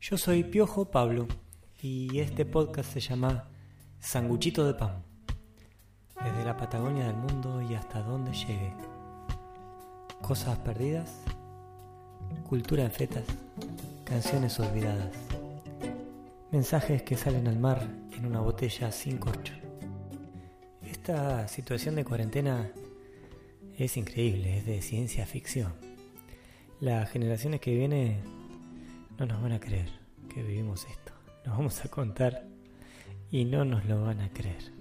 Yo soy Piojo Pablo y este podcast se llama Sanguchito de Pan. Desde la Patagonia del mundo y hasta donde llegue. Cosas perdidas, cultura en fetas, canciones olvidadas. Mensajes que salen al mar en una botella sin corcho. Esta situación de cuarentena es increíble, es de ciencia ficción. Las generaciones que vienen no nos van a creer que vivimos esto. Nos vamos a contar y no nos lo van a creer.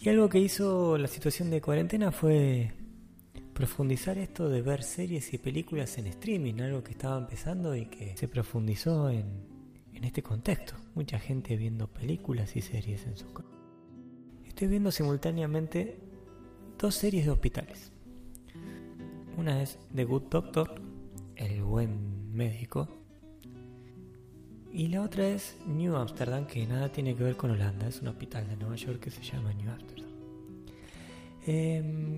Y algo que hizo la situación de cuarentena fue profundizar esto de ver series y películas en streaming, algo que estaba empezando y que se profundizó en, en este contexto. Mucha gente viendo películas y series en su casa. Estoy viendo simultáneamente dos series de hospitales. Una es The Good Doctor, el buen médico. Y la otra es New Amsterdam, que nada tiene que ver con Holanda, es un hospital de Nueva York que se llama New Amsterdam.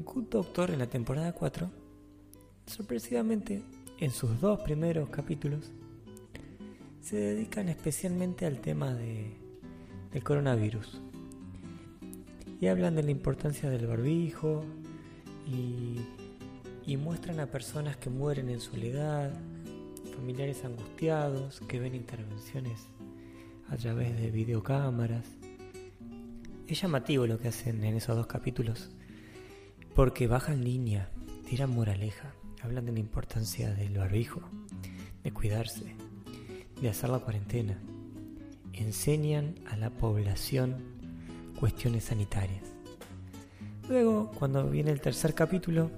Good Doctor en la temporada 4, sorpresivamente, en sus dos primeros capítulos, se dedican especialmente al tema de, del coronavirus. Y hablan de la importancia del barbijo y muestran a personas que mueren en soledad, familiares angustiados que ven intervenciones a través de videocámaras. Es llamativo lo que hacen en esos dos capítulos, porque bajan línea, tiran moraleja, hablan de la importancia del barbijo, de cuidarse, de hacer la cuarentena, enseñan a la población cuestiones sanitarias. Luego, cuando viene el tercer capítulo,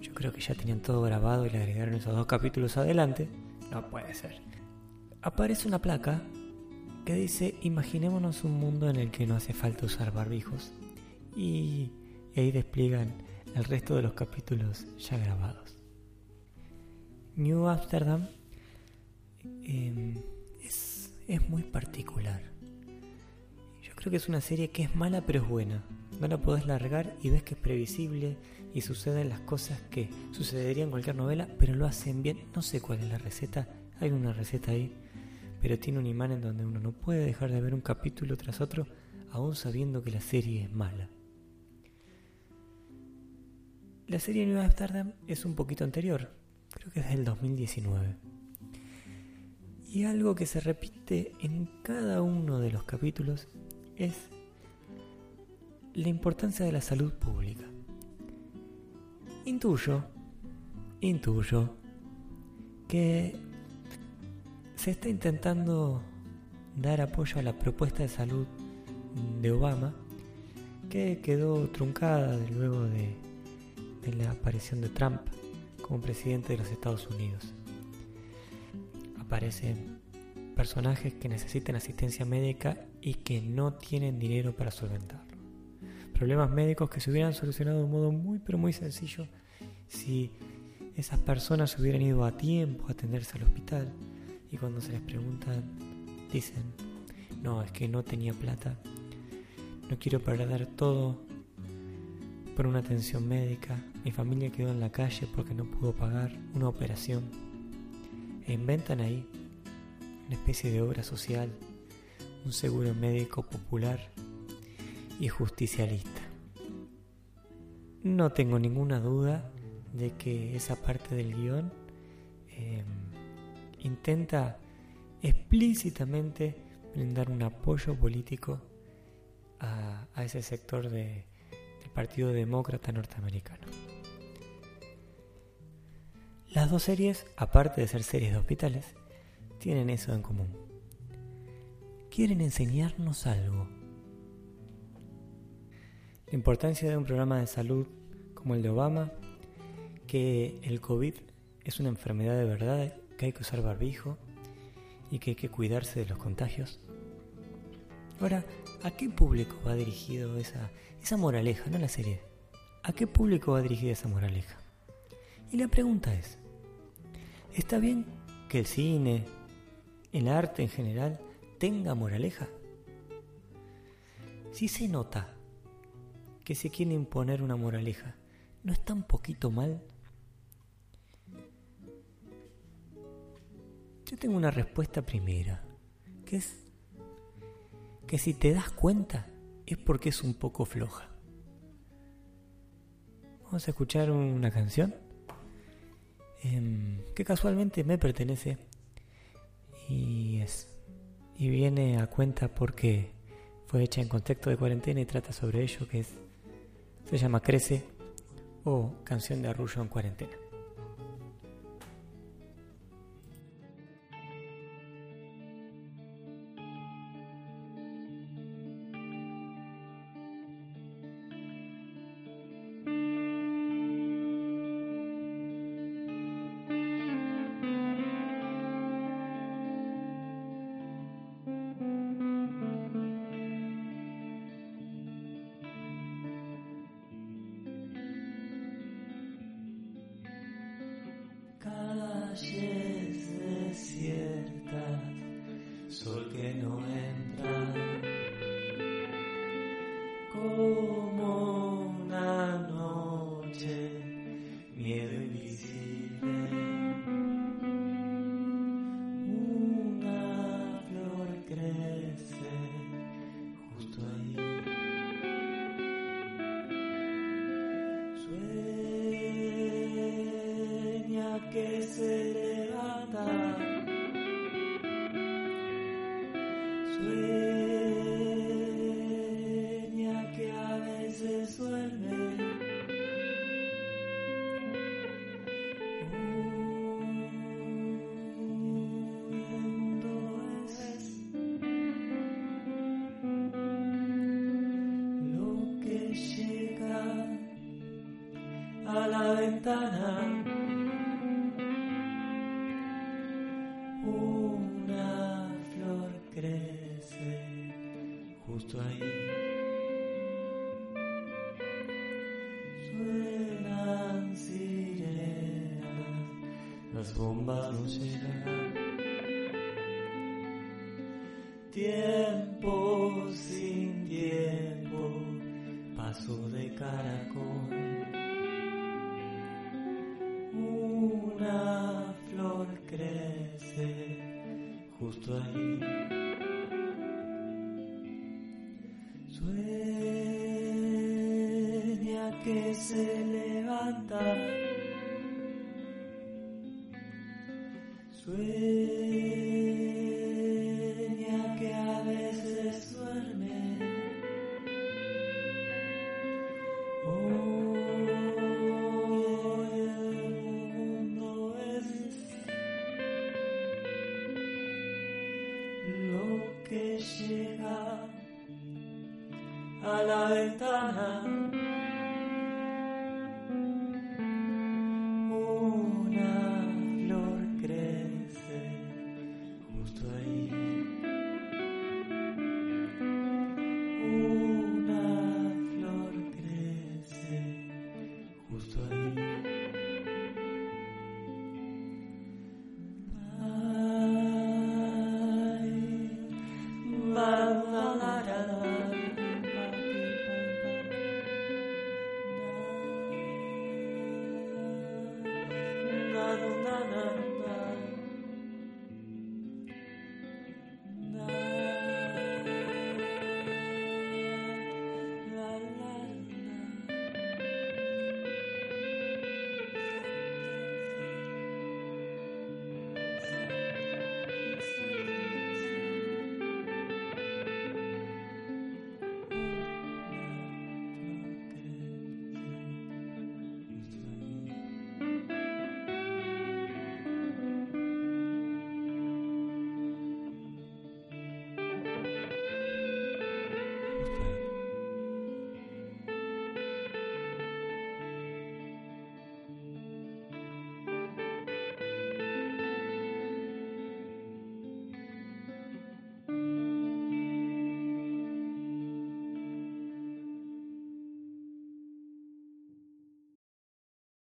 yo creo que ya tenían todo grabado y le agregaron esos dos capítulos adelante, no puede ser. Aparece una placa que dice, imaginémonos un mundo en el que no hace falta usar barbijos. Y, ahí despliegan el resto de los capítulos ya grabados. New Amsterdam em, es, es muy particular. Yo creo que es una serie que es mala pero es buena. No la podés largar y ves que es previsible y suceden las cosas que sucederían en cualquier novela, pero lo hacen bien. No sé cuál es la receta, hay una receta ahí, pero tiene un imán en donde uno no puede dejar de ver un capítulo tras otro, aún sabiendo que la serie es mala. La serie New Amsterdam es un poquito anterior, creo que es del 2019. Y algo que se repite en cada uno de los capítulos es la importancia de la salud pública. Intuyo, intuyo que se está intentando dar apoyo a la propuesta de salud de Obama que quedó truncada luego de, de la aparición de Trump como presidente de los Estados Unidos. Aparecen personajes que necesitan asistencia médica y que no tienen dinero para solventarlo problemas médicos que se hubieran solucionado de un modo muy pero muy sencillo si esas personas hubieran ido a tiempo a atenderse al hospital. Y cuando se les preguntan dicen, no, es que no tenía plata, no quiero perder todo por una atención médica, mi familia quedó en la calle porque no pudo pagar una operación. E inventan ahí una especie de obra social, un seguro médico popular y justicialista. No tengo ninguna duda de que esa parte del guion em, intenta explícitamente brindar un apoyo político a, ese sector del Partido Demócrata norteamericano. Las dos series, aparte de ser series de hospitales, tienen eso en común. Quieren enseñarnos algo la importancia de un programa de salud como el de Obama, que el COVID es una enfermedad de verdad, que hay que usar barbijo y que hay que cuidarse de los contagios. Ahora, ¿a qué público va dirigido esa, esa moraleja, no la serie? ¿A qué público va dirigida esa moraleja? Y la pregunta es, ¿está bien que el cine, el arte en general, tenga moraleja? Si se nota que se quiere imponer una moraleja. ¿No está un poquito mal? Yo tengo una respuesta primera, que es que si te das cuenta es porque es un poco floja. Vamos a escuchar una canción em, que casualmente me pertenece y es y viene a cuenta porque fue hecha en contexto de cuarentena y trata sobre ello que es se llama Crece o Canción de Arrullo en cuarentena. encuentra. Las bombas no llegan. Tiempo sin tiempo, paso de caracol. Una flor crece justo ahí. Sueña que se levanta. Sueña ventana.